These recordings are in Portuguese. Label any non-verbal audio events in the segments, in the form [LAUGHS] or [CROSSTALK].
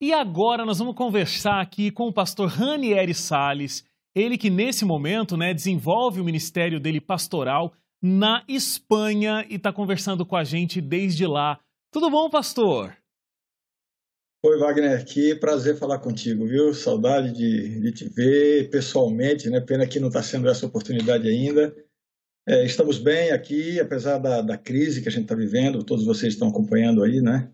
E agora nós vamos conversar aqui com o pastor Ranieri Sales, ele que nesse momento né, desenvolve o ministério dele pastoral na Espanha e está conversando com a gente desde lá. Tudo bom, pastor? Oi, Wagner, que prazer falar contigo, viu? Saudade de, de te ver pessoalmente, né? Pena que não está sendo essa oportunidade ainda. É, estamos bem aqui, apesar da, da crise que a gente está vivendo, todos vocês estão acompanhando aí, né?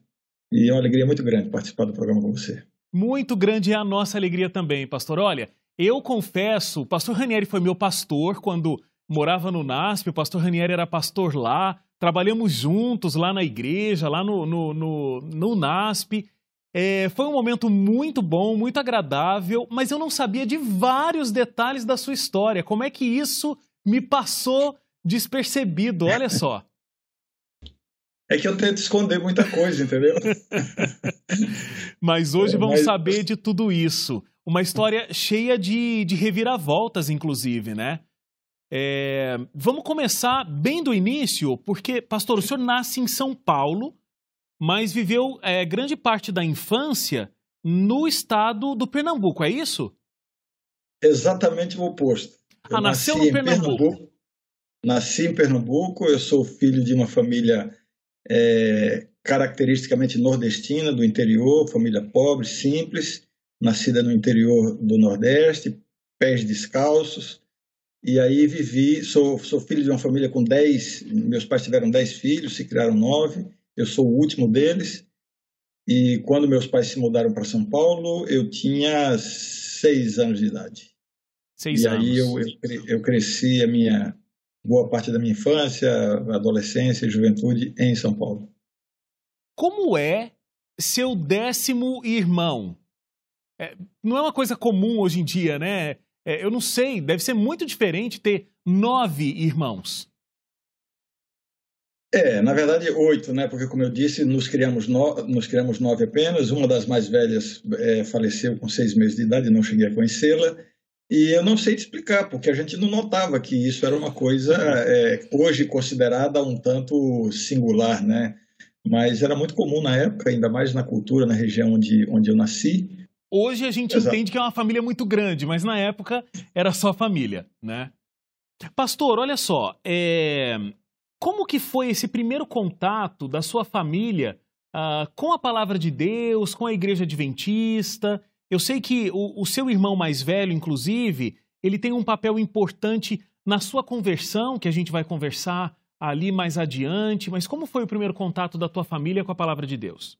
E é uma alegria muito grande participar do programa com você. Muito grande é a nossa alegria também, pastor. Olha, eu confesso, o pastor Ranieri foi meu pastor quando morava no NASP, o pastor Ranieri era pastor lá, trabalhamos juntos lá na igreja, lá no, no, no, no NASP. É, foi um momento muito bom, muito agradável, mas eu não sabia de vários detalhes da sua história. Como é que isso me passou despercebido? Olha só. [LAUGHS] É que eu tento esconder muita coisa, entendeu? [LAUGHS] Mas hoje é, vamos mas... saber de tudo isso. Uma história cheia de, de reviravoltas, inclusive, né? É... Vamos começar bem do início, porque, pastor, o senhor nasce em São Paulo, mas viveu é, grande parte da infância no estado do Pernambuco, é isso? Exatamente o oposto. Eu ah, nasceu no Pernambuco. Pernambuco. Nasci em Pernambuco, eu sou filho de uma família é, caracteristicamente nordestina, do interior, família pobre, simples, nascida no interior do Nordeste, pés descalços. E aí vivi, sou, sou filho de uma família com dez, meus pais tiveram dez filhos, se criaram nove, eu sou o último deles. E quando meus pais se mudaram para São Paulo, eu tinha seis anos de idade. Seis e anos. aí eu, eu, eu cresci a minha boa parte da minha infância, adolescência e juventude em São Paulo. Como é seu décimo irmão? É, não é uma coisa comum hoje em dia, né? É, eu não sei, deve ser muito diferente ter nove irmãos. É, na verdade, oito, né? Porque, como eu disse, nos criamos, no... nos criamos nove apenas. Uma das mais velhas é, faleceu com seis meses de idade, não cheguei a conhecê-la. E eu não sei te explicar, porque a gente não notava que isso era uma coisa é, hoje considerada um tanto singular, né? Mas era muito comum na época, ainda mais na cultura, na região onde, onde eu nasci. Hoje a gente Exato. entende que é uma família muito grande, mas na época era só família, né? Pastor, olha só, é... como que foi esse primeiro contato da sua família uh, com a palavra de Deus, com a igreja adventista? Eu sei que o, o seu irmão mais velho, inclusive, ele tem um papel importante na sua conversão, que a gente vai conversar ali mais adiante, mas como foi o primeiro contato da tua família com a palavra de Deus?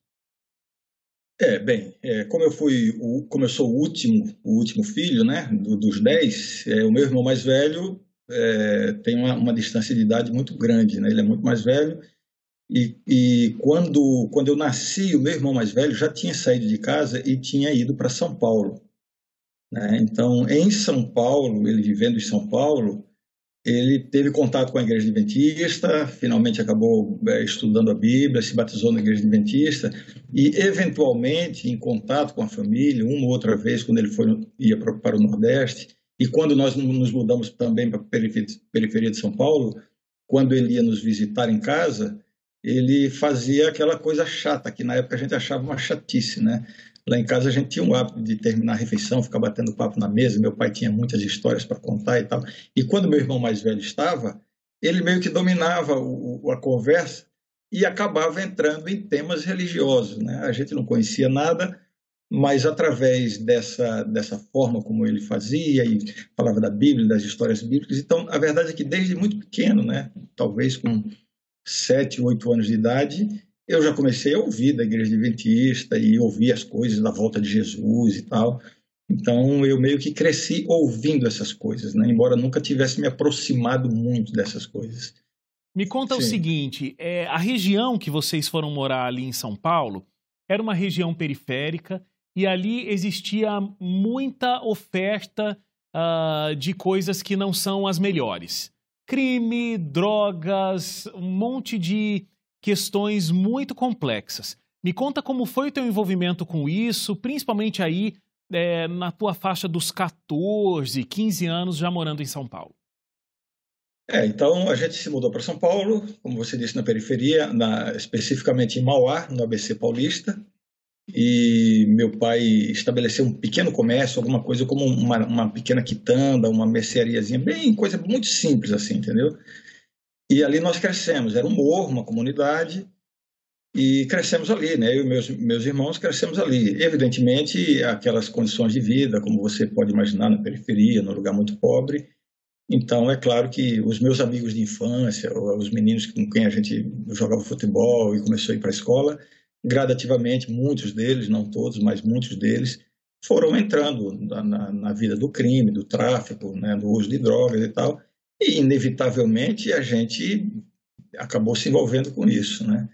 É, bem, é, como eu fui, o, como eu sou o último, o último filho, né, do, dos dez, é, o meu irmão mais velho é, tem uma, uma, distância de idade muito grande, né, ele é muito mais velho e, e, quando, quando eu nasci, o meu irmão mais velho já tinha saído de casa e tinha ido para São Paulo. Né? Então, em São Paulo, ele vivendo em São Paulo, ele teve contato com a Igreja Adventista, finalmente acabou é, estudando a Bíblia, se batizou na Igreja Adventista e, eventualmente, em contato com a família, uma ou outra vez, quando ele foi, ia para, para o Nordeste, e quando nós nos mudamos também para a periferia de São Paulo, quando ele ia nos visitar em casa, ele fazia aquela coisa chata, que na época a gente achava uma chatice, né? Lá em casa a gente tinha um hábito de terminar a refeição, ficar batendo papo na mesa, meu pai tinha muitas histórias para contar e tal. E quando meu irmão mais velho estava, ele meio que dominava o, a conversa e acabava entrando em temas religiosos, né? A gente não conhecia nada, mas através dessa, dessa forma como ele fazia e falava da Bíblia, das histórias bíblicas. Então, a verdade é que desde muito pequeno, né, talvez com sete, oito anos de idade, eu já comecei a ouvir da igreja adventista e ouvir as coisas da volta de Jesus e tal. Então eu meio que cresci ouvindo essas coisas, né? embora nunca tivesse me aproximado muito dessas coisas. Me conta Sim. o seguinte: é, a região que vocês foram morar ali em São Paulo era uma região periférica e ali existia muita oferta uh, de coisas que não são as melhores crime, drogas, um monte de questões muito complexas. Me conta como foi o teu envolvimento com isso, principalmente aí é, na tua faixa dos 14, 15 anos já morando em São Paulo. É, então a gente se mudou para São Paulo, como você disse, na periferia, na, especificamente em Mauá, no ABC Paulista. E meu pai estabeleceu um pequeno comércio, alguma coisa como uma, uma pequena quitanda, uma merceariazinha, bem coisa muito simples assim, entendeu? E ali nós crescemos, era um morro, uma comunidade, e crescemos ali, né? Eu e meus, meus irmãos crescemos ali. Evidentemente, aquelas condições de vida, como você pode imaginar, na periferia, num lugar muito pobre. Então, é claro que os meus amigos de infância, os meninos com quem a gente jogava futebol e começou a ir para a escola, gradativamente, muitos deles, não todos, mas muitos deles, foram entrando na, na, na vida do crime, do tráfico, né, do uso de drogas e tal, e inevitavelmente a gente acabou se envolvendo com isso, né?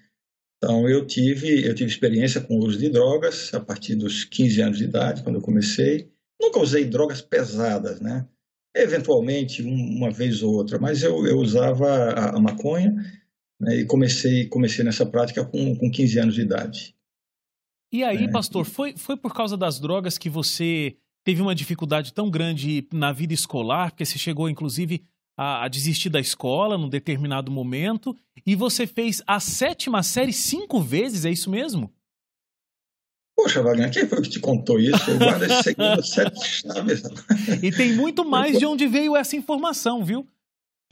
Então eu tive eu tive experiência com o uso de drogas a partir dos 15 anos de idade, quando eu comecei. Nunca usei drogas pesadas, né? Eventualmente uma vez ou outra, mas eu, eu usava a, a maconha né, e comecei, comecei nessa prática com, com 15 anos de idade. E aí, é, pastor, foi, foi por causa das drogas que você teve uma dificuldade tão grande na vida escolar, porque você chegou, inclusive, a, a, desistir da escola num determinado momento, e você fez a sétima série cinco vezes, é isso mesmo? Poxa, Wagner, quem foi que te contou isso? Eu guardo esse [LAUGHS] segredo sete chaves. E tem muito mais de onde veio essa informação, viu?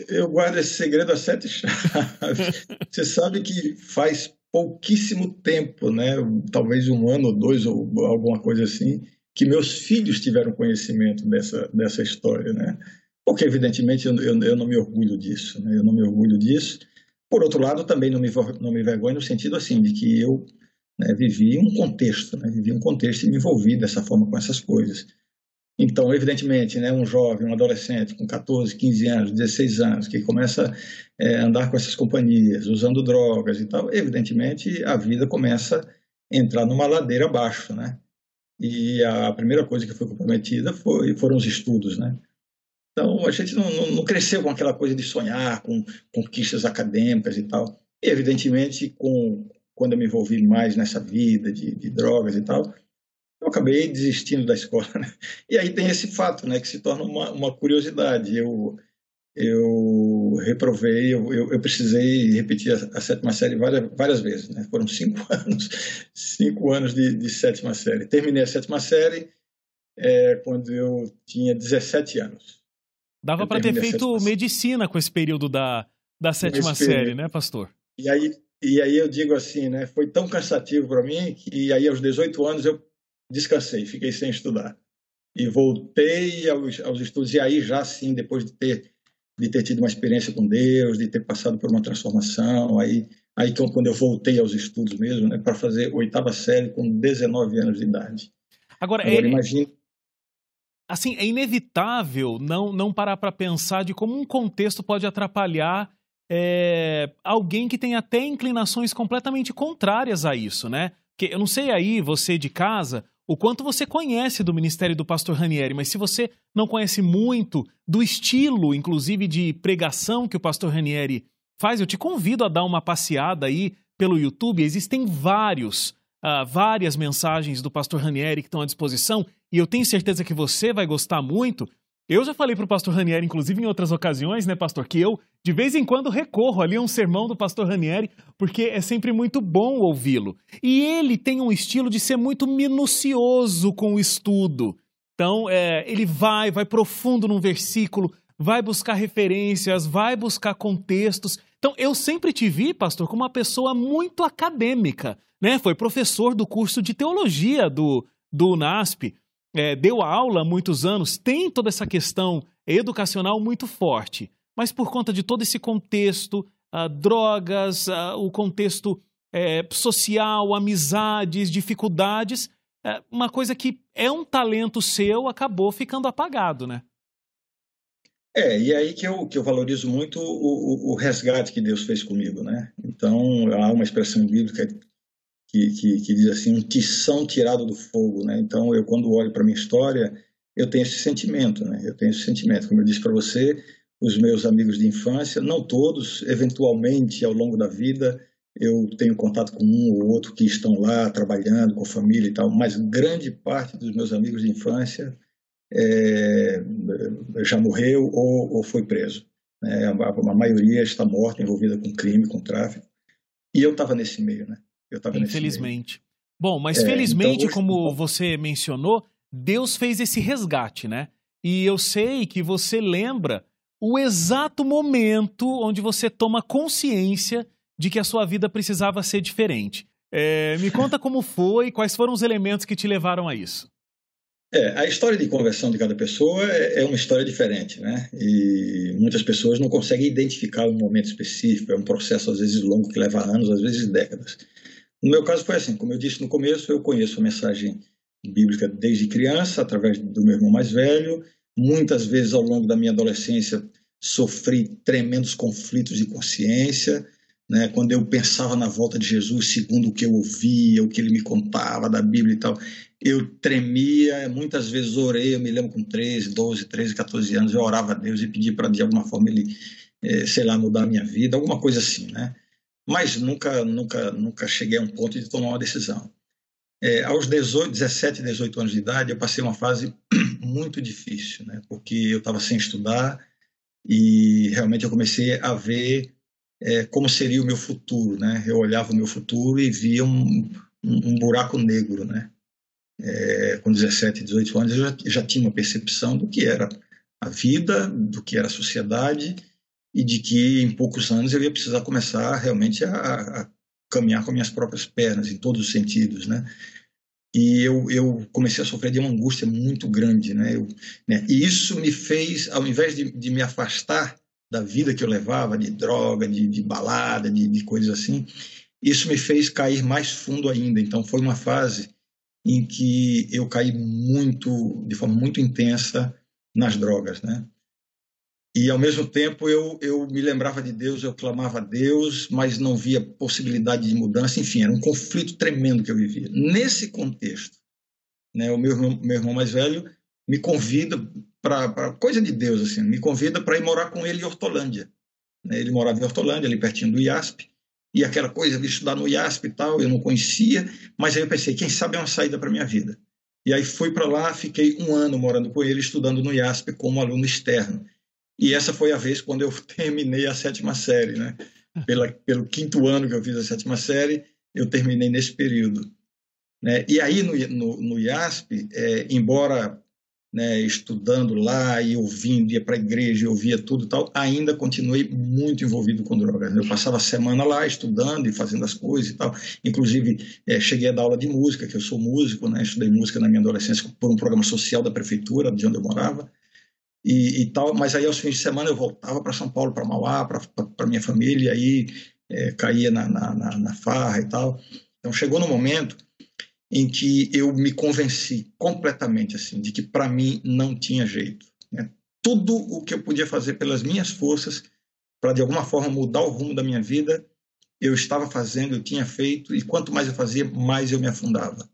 Eu guardo esse segredo a sete chaves. [LAUGHS] Você sabe que faz pouquíssimo tempo, né? talvez um ano ou dois ou alguma coisa assim, que meus filhos tiveram conhecimento dessa, dessa história, né? Porque, evidentemente, eu, eu, eu não me orgulho disso, né? eu não me orgulho disso. Por outro lado, também não me, não me vergonho no sentido assim, de que eu né, vivi um contexto, né? vivi um contexto e me envolvi dessa forma com essas coisas. Então, evidentemente, né, um jovem, um adolescente com 14, 15 anos, 16 anos, que começa a é, andar com essas companhias, usando drogas e tal, evidentemente a vida começa a entrar numa ladeira abaixo, né? E a primeira coisa que foi comprometida foi, foram os estudos, né? Então, a gente não, não, não cresceu com aquela coisa de sonhar com conquistas acadêmicas e tal. E, evidentemente, com, quando eu me envolvi mais nessa vida de, de drogas e tal, eu acabei desistindo da escola. Né? E aí tem esse fato, né, que se torna uma, uma curiosidade. Eu, eu reprovei, eu, eu, eu precisei repetir a, a, sétima série várias, várias vezes. Né? Foram cinco [LAUGHS] anos, cinco anos de, de sétima série. Terminei a sétima série é, quando eu tinha 17 anos. Dava para ter feito medicina com esse período da, da sétima série, né, pastor? E aí, e aí eu digo assim, né, foi tão cansativo para mim que aí aos 18 anos eu descansei, fiquei sem estudar. E voltei aos, aos estudos, e aí já sim, depois de ter, de ter tido uma experiência com Deus, de ter passado por uma transformação, aí, aí quando eu voltei aos estudos mesmo, né, para fazer oitava série com 19 anos de idade. Agora, Agora é, imagine... Assim, é inevitável não, não parar para pensar de como um contexto pode atrapalhar é, alguém que tem até inclinações completamente contrárias a isso, né? Porque eu não sei aí, você de casa, o quanto você conhece do ministério do pastor Ranieri, mas se você não conhece muito do estilo, inclusive de pregação que o pastor Ranieri faz, eu te convido a dar uma passeada aí pelo YouTube. Existem vários, uh, várias mensagens do pastor Ranieri que estão à disposição e eu tenho certeza que você vai gostar muito. Eu já falei para o pastor Ranieri, inclusive em outras ocasiões, né, pastor, que eu de vez em quando recorro ali a um sermão do pastor Ranieri, porque é sempre muito bom ouvi-lo. E ele tem um estilo de ser muito minucioso com o estudo. Então, é, ele vai, vai profundo num versículo, vai buscar referências, vai buscar contextos. Então, eu sempre te vi, pastor, como uma pessoa muito acadêmica, né? Foi professor do curso de teologia do, do UNASP é, deu aula há muitos anos, tem toda essa questão educacional muito forte, mas por conta de todo esse contexto, uh, drogas, uh, o contexto é, social, amizades, dificuldades, é, uma coisa que é um talento seu acabou ficando apagado, né? É, e aí que eu, que eu valorizo muito o, o, o resgate que Deus fez comigo, né? Então, há uma expressão bíblica que, que, que, diz assim, um tição tirado do fogo, né? Então, eu quando olho para minha história, eu tenho esse sentimento, né? Eu tenho esse sentimento. Como eu disse para você, os meus amigos de infância, não todos, eventualmente ao longo da vida, eu tenho contato com um ou outro que estão lá trabalhando com a família e tal, mas grande parte dos meus amigos de infância é, já morreu ou, ou foi preso. Né? A, a, maioria está morta, envolvida com crime, com tráfico. E eu estava nesse meio, né? Eu Infelizmente. Bom, mas é, felizmente, então, como você mencionou, Deus fez esse resgate, né? E eu sei que você lembra o exato momento onde você toma consciência de que a sua vida precisava ser diferente. É, me [LAUGHS] conta como foi, quais foram os elementos que te levaram a isso. É, a história de conversão de cada pessoa é, é uma história diferente, né? E muitas pessoas não conseguem identificar um momento específico, é um processo às vezes longo que leva anos, às vezes décadas. No meu caso foi assim, como eu disse no começo, eu conheço a mensagem bíblica desde criança, através do meu irmão mais velho. Muitas vezes ao longo da minha adolescência sofri tremendos conflitos de consciência, né? Quando eu pensava na volta de Jesus, segundo o que eu ouvia, o que ele me contava da Bíblia e tal, eu tremia, muitas vezes orei, eu me lembro com 13, 12, 13, 14 anos, eu orava a Deus e pedia para de alguma forma ele, eh, sei lá, mudar a minha vida, alguma coisa assim, né? Mas nunca, nunca, nunca cheguei a um ponto de tomar uma decisão. É, aos 18, 17, 18 anos de idade, eu passei uma fase [CLEARS THROAT] muito difícil, né? Porque eu estava sem estudar e realmente eu comecei a ver é, como seria o meu futuro, né? Eu olhava o meu futuro e via um, um, um buraco negro, né? É, com 17, 18 anos eu já, já, tinha uma percepção do que era a vida, do que era a sociedade e de que em poucos anos eu ia precisar começar realmente a, a caminhar com minhas próprias pernas, em todos os sentidos, né? E eu, eu comecei a sofrer de uma angústia muito grande, né? Eu, né? E isso me fez, ao invés de, de, me afastar da vida que eu levava, de droga, de, de balada, de, de coisas assim, isso me fez cair mais fundo ainda. Então foi uma fase em que eu caí muito, de forma muito intensa nas drogas, né? E ao mesmo tempo eu, eu me lembrava de Deus, eu clamava a Deus, mas não via possibilidade de mudança. Enfim, era um conflito tremendo que eu vivia. Nesse contexto, né, o meu irmão, meu irmão mais velho me convida para coisa de Deus, assim, me convida para ir morar com ele em Hortolândia. Né, ele morava em Hortolândia, ali pertinho do IASP, e aquela coisa de estudar no IASP e tal, eu não conhecia, mas aí eu pensei, quem sabe é uma saída para minha vida. E aí fui para lá, fiquei um ano morando com ele, estudando no IASP como aluno externo. E essa foi a vez quando eu [LAUGHS] terminei a sétima série, né? Pela, pelo quinto ano que eu fiz a sétima série, eu terminei nesse período. Né? E aí no, no, no IASP, é, embora né, estudando lá e ouvindo, ia para a igreja, e ouvia tudo e tal, ainda continuei muito envolvido com drogas. Eu passava a semana lá estudando e fazendo as coisas e tal. Inclusive, é, cheguei a dar aula de música, que eu sou músico, né? estudei música na minha adolescência por um programa social da prefeitura, de onde eu morava e, e, tal, mas aí aos fins de semana eu voltava para São Paulo, para Mauá, para minha família, aí é, caía na, na, na, na farra e tal. Então chegou no momento em que eu me convenci completamente assim de que para mim não tinha jeito. Né? Tudo o que eu podia fazer pelas minhas forças para de alguma forma mudar o rumo da minha vida, eu estava fazendo, eu tinha feito, e quanto mais eu fazia, mais eu me afundava.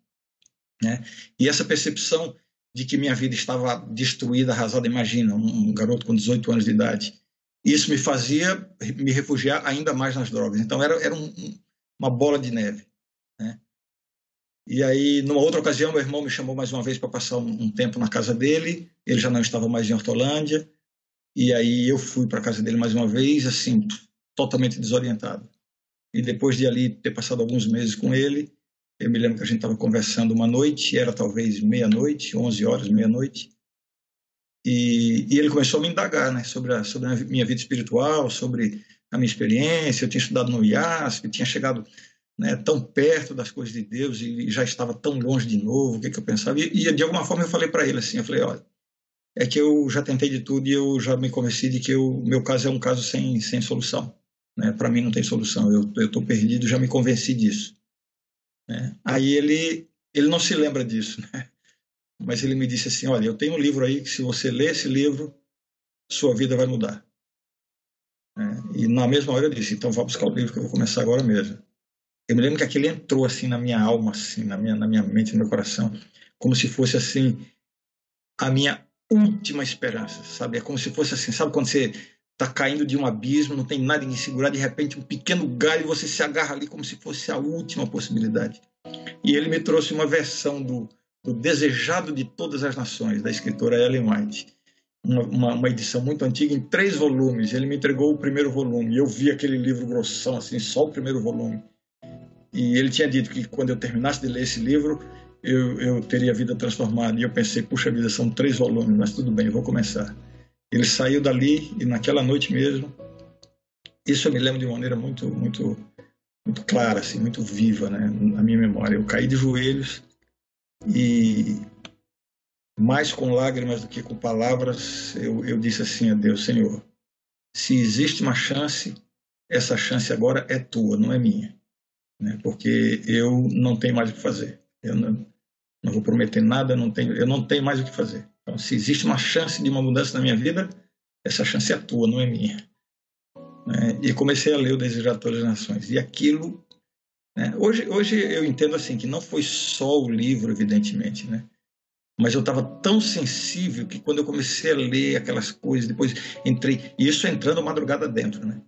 Né? E essa percepção de que minha vida estava destruída, arrasada. Imagina, um garoto com 18 anos de idade. Isso me fazia me refugiar ainda mais nas drogas. Então era, era um, uma bola de neve. Né? E aí, numa outra ocasião, meu irmão me chamou mais uma vez para passar um, um, tempo na casa dele. Ele já não estava mais em Hortolândia. E aí eu fui para a casa dele mais uma vez, assim, totalmente desorientado. E depois de ali ter passado alguns meses com ele, eu me lembro que a gente estava conversando uma noite, era talvez meia-noite, 11 horas, meia-noite, e, e, ele começou a me indagar né, sobre, a, sobre a minha vida espiritual, sobre a minha experiência. Eu tinha estudado no IASP, tinha chegado né, tão perto das coisas de Deus e já estava tão longe de novo, o que, que eu pensava. E, e de alguma forma eu falei para ele assim, eu falei, olha, é que eu já tentei de tudo e eu já me convenci de que o meu caso é um caso sem, sem solução. Né? Para mim não tem solução, eu estou perdido, já me convenci disso. Né? Aí ele, ele não se lembra disso, né? mas ele me disse assim: Olha, eu tenho um livro aí que, se você ler esse livro, sua vida vai mudar. É, e na mesma hora eu disse: Então vá buscar o livro que eu vou começar agora mesmo. Eu me lembro que aquele entrou assim na minha alma, assim, na minha, na minha mente, no meu coração, como se fosse assim a minha última esperança, sabe? É como se fosse assim, sabe quando você está caindo de um abismo, não tem nada que segurar, de repente um pequeno galho você se agarra ali como se fosse a última possibilidade. E ele me trouxe uma versão do, do Desejado de Todas as Nações, da escritora Ellen White. Uma, uma, uma, edição muito antiga, em três volumes. Ele me entregou o primeiro volume. Eu vi aquele livro grossão, assim, só o primeiro volume. E ele tinha dito que quando eu terminasse de ler esse livro, eu, eu teria a vida transformada. E eu pensei, puxa vida, são três volumes, mas tudo bem, eu vou começar. Ele saiu dali e naquela noite mesmo, isso eu me lembro de maneira muito, muito, muito clara, assim, muito viva, né, na minha memória. Eu caí de joelhos e mais com lágrimas do que com palavras, eu, eu disse assim a Deus, Senhor, se existe uma chance, essa chance agora é tua, não é minha, né? Porque eu não tenho mais o que fazer. Eu não, não vou prometer nada, não tenho, eu não tenho mais o que fazer. Então, se existe uma chance de uma mudança na minha vida, essa chance é tua, não é minha. Né? E comecei a ler o Desejatório das Nações. E aquilo. Né? Hoje, hoje eu entendo assim que não foi só o livro, evidentemente, né? mas eu estava tão sensível que quando eu comecei a ler aquelas coisas, depois entrei, e isso entrando madrugada dentro, né?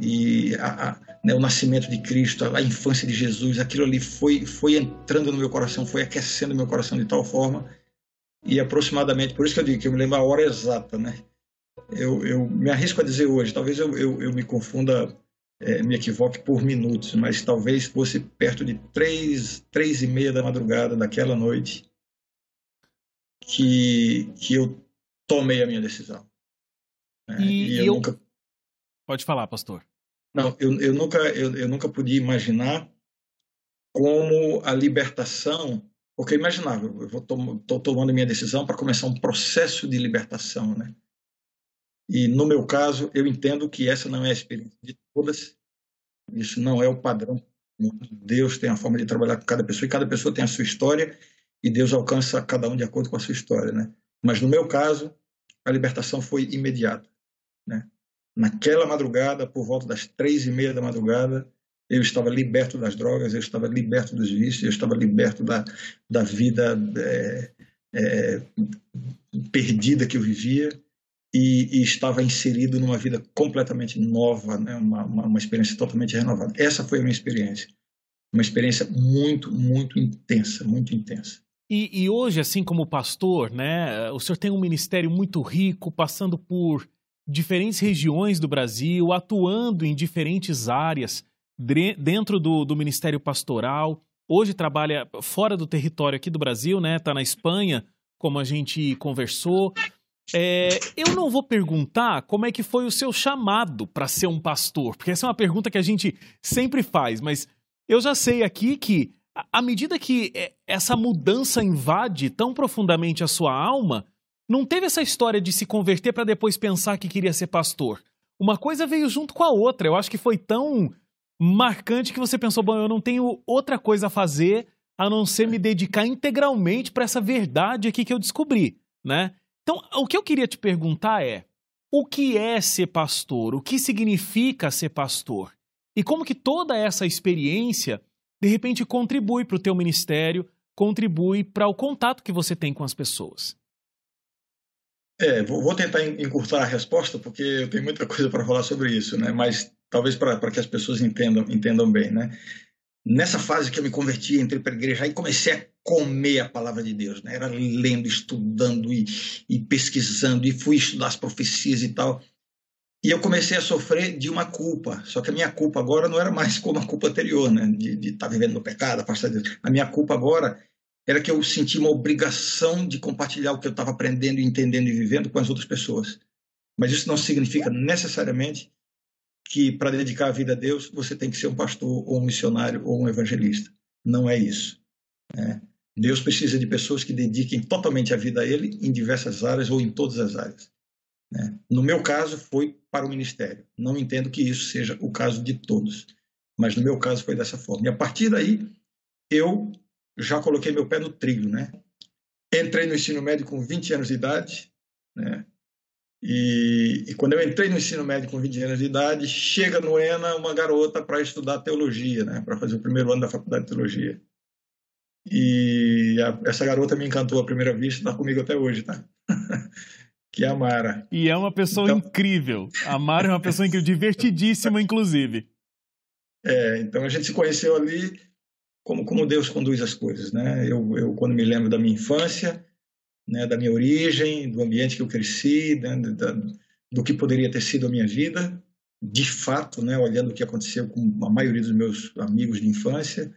E a, a, né, o nascimento de Cristo, a, a, infância de Jesus, aquilo ali foi, foi entrando no meu coração, foi aquecendo meu coração de tal forma, e aproximadamente, por isso que eu digo que eu me lembro a hora exata, né? Eu, eu me arrisco a dizer hoje, talvez eu, eu, eu me confunda, é, me equivoque por minutos, mas talvez fosse perto de três, três e meia da madrugada daquela noite, que, que eu tomei a minha decisão. Né? E, e eu, eu, nunca. Pode falar, pastor. Não, eu, eu, nunca, eu, eu nunca podia imaginar como a libertação. Porque eu imaginava, eu estou tomando minha decisão para começar um processo de libertação, né? E no meu caso, eu entendo que essa não é a experiência de todas, isso não é o padrão. Deus tem a forma de trabalhar com cada pessoa e cada pessoa tem a sua história e Deus alcança cada um de acordo com a sua história, né? Mas no meu caso, a libertação foi imediata, né? Naquela madrugada, por volta das três e meia da madrugada, eu estava liberto das drogas, eu estava liberto dos vícios, eu estava liberto da, da vida é, é, perdida que eu vivia e, e, estava inserido numa vida completamente nova, né? uma, uma, uma experiência totalmente renovada. Essa foi a minha experiência. Uma experiência muito, muito intensa, muito intensa. E, e, hoje, assim como pastor, né, o senhor tem um ministério muito rico, passando por diferentes regiões do Brasil, atuando em diferentes áreas dentro do, do ministério pastoral. Hoje trabalha fora do território aqui do Brasil, né? Está na Espanha, como a gente conversou. É, eu não vou perguntar como é que foi o seu chamado para ser um pastor, porque essa é uma pergunta que a gente sempre faz, mas eu já sei aqui que à medida que é, essa mudança invade tão profundamente a sua alma, não teve essa história de se converter para depois pensar que queria ser pastor. Uma coisa veio junto com a outra. Eu acho que foi tão marcante que você pensou: bom, eu não tenho outra coisa a fazer a não ser me dedicar integralmente para essa verdade aqui que eu descobri, né? Então, o que eu queria te perguntar é: o que é ser pastor? O que significa ser pastor? E como que toda essa experiência de repente contribui para o teu ministério, contribui para o contato que você tem com as pessoas. É, vou, tentar encurtar a resposta, porque eu tenho muita [LAUGHS] coisa para falar sobre isso, né? mas talvez para que as pessoas entendam, entendam bem. Né? Nessa fase que eu me converti, entrei para a igreja e comecei a comer a palavra de Deus. Né? Era lendo, estudando e, e pesquisando, e fui estudar as profecias e tal. E eu comecei a sofrer de uma culpa. Só que a minha culpa agora não era mais como a culpa anterior, né? De estar tá vivendo no pecado, afastado de Deus. A minha culpa agora era que eu senti uma obrigação de compartilhar o que eu estava aprendendo, entendendo e vivendo com as outras pessoas. Mas isso não significa necessariamente que para dedicar a vida a Deus você tem que ser um pastor ou um missionário ou um evangelista. Não é isso. Né? Deus precisa de pessoas que dediquem totalmente a vida a Ele em diversas áreas ou em todas as áreas. Né? No meu caso, foi para o ministério. Não entendo que isso seja o caso de todos, mas no meu caso foi dessa forma. E a partir daí, eu já coloquei meu pé no trilho. Né? Entrei no ensino médio com 20 anos de idade, né? E, e, quando eu entrei no ensino médio com 20 anos de idade, chega no ENA uma garota para estudar teologia, né, para fazer o primeiro ano da faculdade de teologia. E a, essa garota me encantou à primeira vista, está comigo até hoje, tá? [LAUGHS] que é a Mara. E é uma pessoa então... incrível. A Mara é uma pessoa incrível, divertidíssima, inclusive. É, então a gente se conheceu ali como, como Deus conduz as coisas, né? Eu, eu quando me lembro da minha infância, né, da minha origem, do ambiente que eu cresci, né, do que poderia ter sido a minha vida, de fato, né, olhando o que aconteceu com a maioria dos meus amigos de infância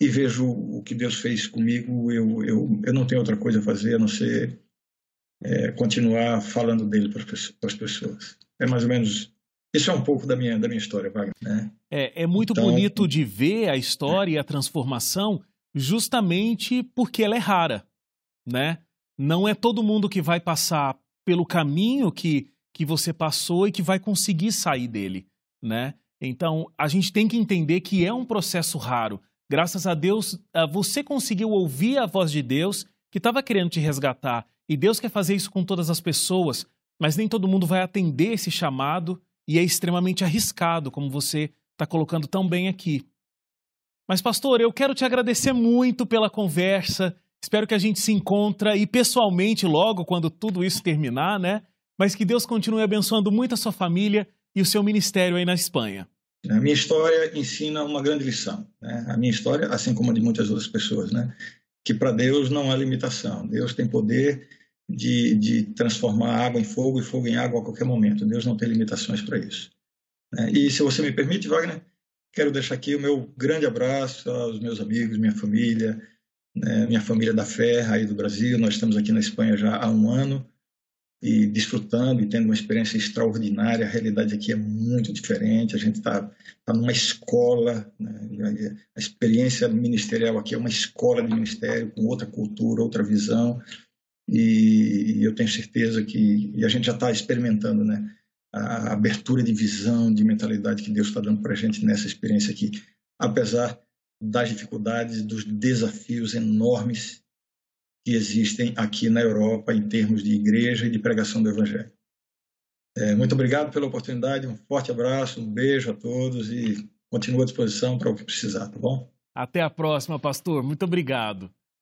e vejo o que Deus fez comigo, eu, eu, eu não tenho outra coisa a fazer a não ser é, continuar falando dele para as pessoas. É mais ou menos isso é um pouco da minha, da minha história, Wagner. Né? É, é muito então, bonito de ver a história é. e a transformação justamente porque ela é rara, né? Não é todo mundo que vai passar pelo caminho que, que você passou e que vai conseguir sair dele, né? Então, a gente tem que entender que é um processo raro. Graças a Deus, você conseguiu ouvir a voz de Deus que estava querendo te resgatar. E Deus quer fazer isso com todas as pessoas, mas nem todo mundo vai atender esse chamado e é extremamente arriscado, como você está colocando tão bem aqui. Mas, pastor, eu quero te agradecer muito pela conversa. Espero que a gente se encontre e pessoalmente logo quando tudo isso terminar, né? Mas que Deus continue abençoando muito a sua família e o seu ministério aí na Espanha. A minha história ensina uma grande lição. Né? A minha história, assim como a de muitas outras pessoas, né? que para Deus não há limitação. Deus tem poder de, de transformar água em fogo e fogo em água a qualquer momento. Deus não tem limitações para isso. Né? E se você me permite, Wagner, quero deixar aqui o meu grande abraço aos meus amigos, minha família, né? minha família da fé aí do Brasil. Nós estamos aqui na Espanha já há um ano e desfrutando e tendo uma experiência extraordinária. A realidade aqui é muito diferente. A gente está tá numa escola, né? a experiência ministerial aqui é uma escola de ministério com outra cultura, outra visão e, eu tenho certeza que e a gente já está experimentando, né? A abertura de visão, de mentalidade que Deus está dando para a gente nessa experiência aqui, apesar das dificuldades, dos desafios enormes que existem aqui na Europa em termos de igreja e de pregação do Evangelho. É, muito obrigado pela oportunidade, um forte abraço, um beijo a todos e continuo à disposição para o que precisar, tá bom? Até a próxima, pastor. Muito obrigado.